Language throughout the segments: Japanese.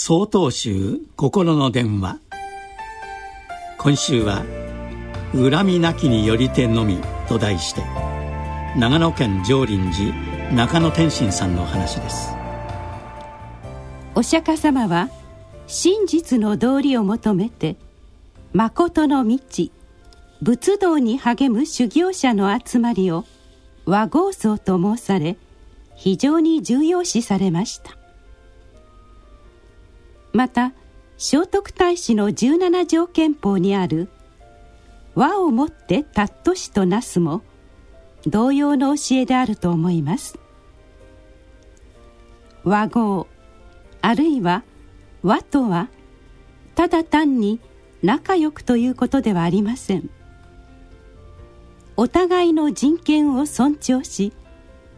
曹洞宗心の電話。今週は「恨みなきによりてのみ」と題して長野県上林寺中野天心さんの話です。お釈迦様は真実の道理を求めて誠の道仏道に励む修行者の集まりを和合僧と申され非常に重要視されました。また聖徳太子の17条憲法にある「和をもって尊しとなす」も同様の教えであると思います。和合あるいは和とはただ単に仲良くということではありません。お互いの人権を尊重し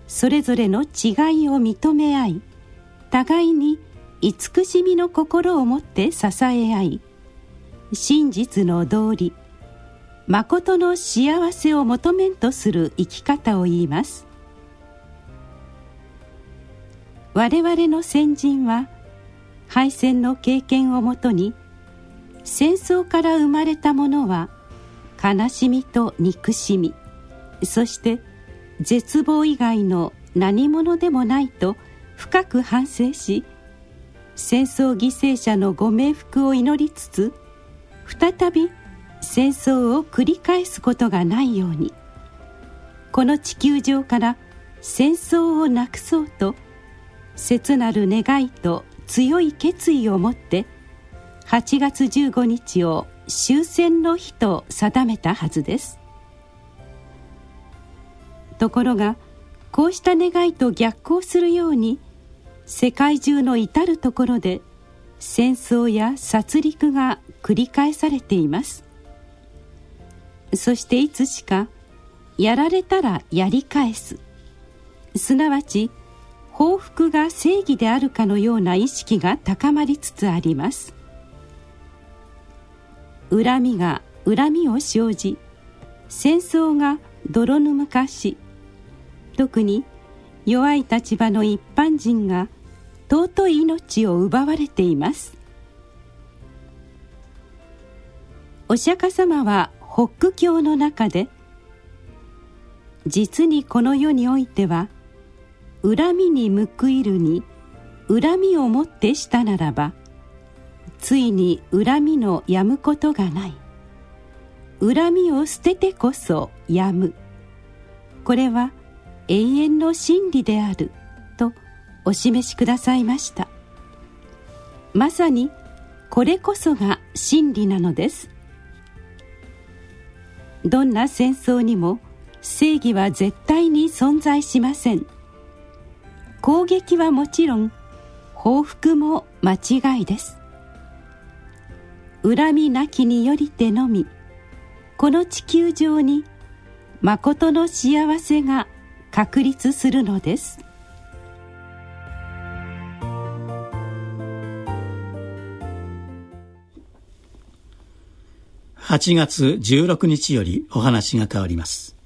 それぞれの違いを認め合い互いに慈しみの心を持って支え合い真実の道理誠の幸せを求めんとする生き方を言います。我々の先人は敗戦の経験をもとに戦争から生まれたものは悲しみと憎しみそして絶望以外の何者でもないと深く反省し戦争犠牲者のご冥福を祈りつつ再び戦争を繰り返すことがないように。この地球上から戦争をなくそうと切なる願いと強い決意を持って8月15日を終戦の日と定めたはずです。ところがこうした願いと逆行するように世界中の至る所で戦争や殺戮が繰り返されています。そしていつしかやられたらやり返す。すなわち報復が正義であるかのような意識が高まりつつあります。恨みが恨みを生じ戦争が泥沼化し特に弱い立場の一般人が尊い命を奪われています。お釈迦様は北区教の中で実にこの世においては恨みに報いるに恨みをもってしたならばついに恨みのやむことがない。恨みを捨ててこそやむ。これは永遠の真理である。お示しくださいました。まさにこれこそが真理なのです。どんな戦争にも正義は絶対に存在しません。攻撃はもちろん報復も間違いです。恨みなきによりてのみこの地球上に誠の幸せが確立するのです。8月16日よりお話が変わります。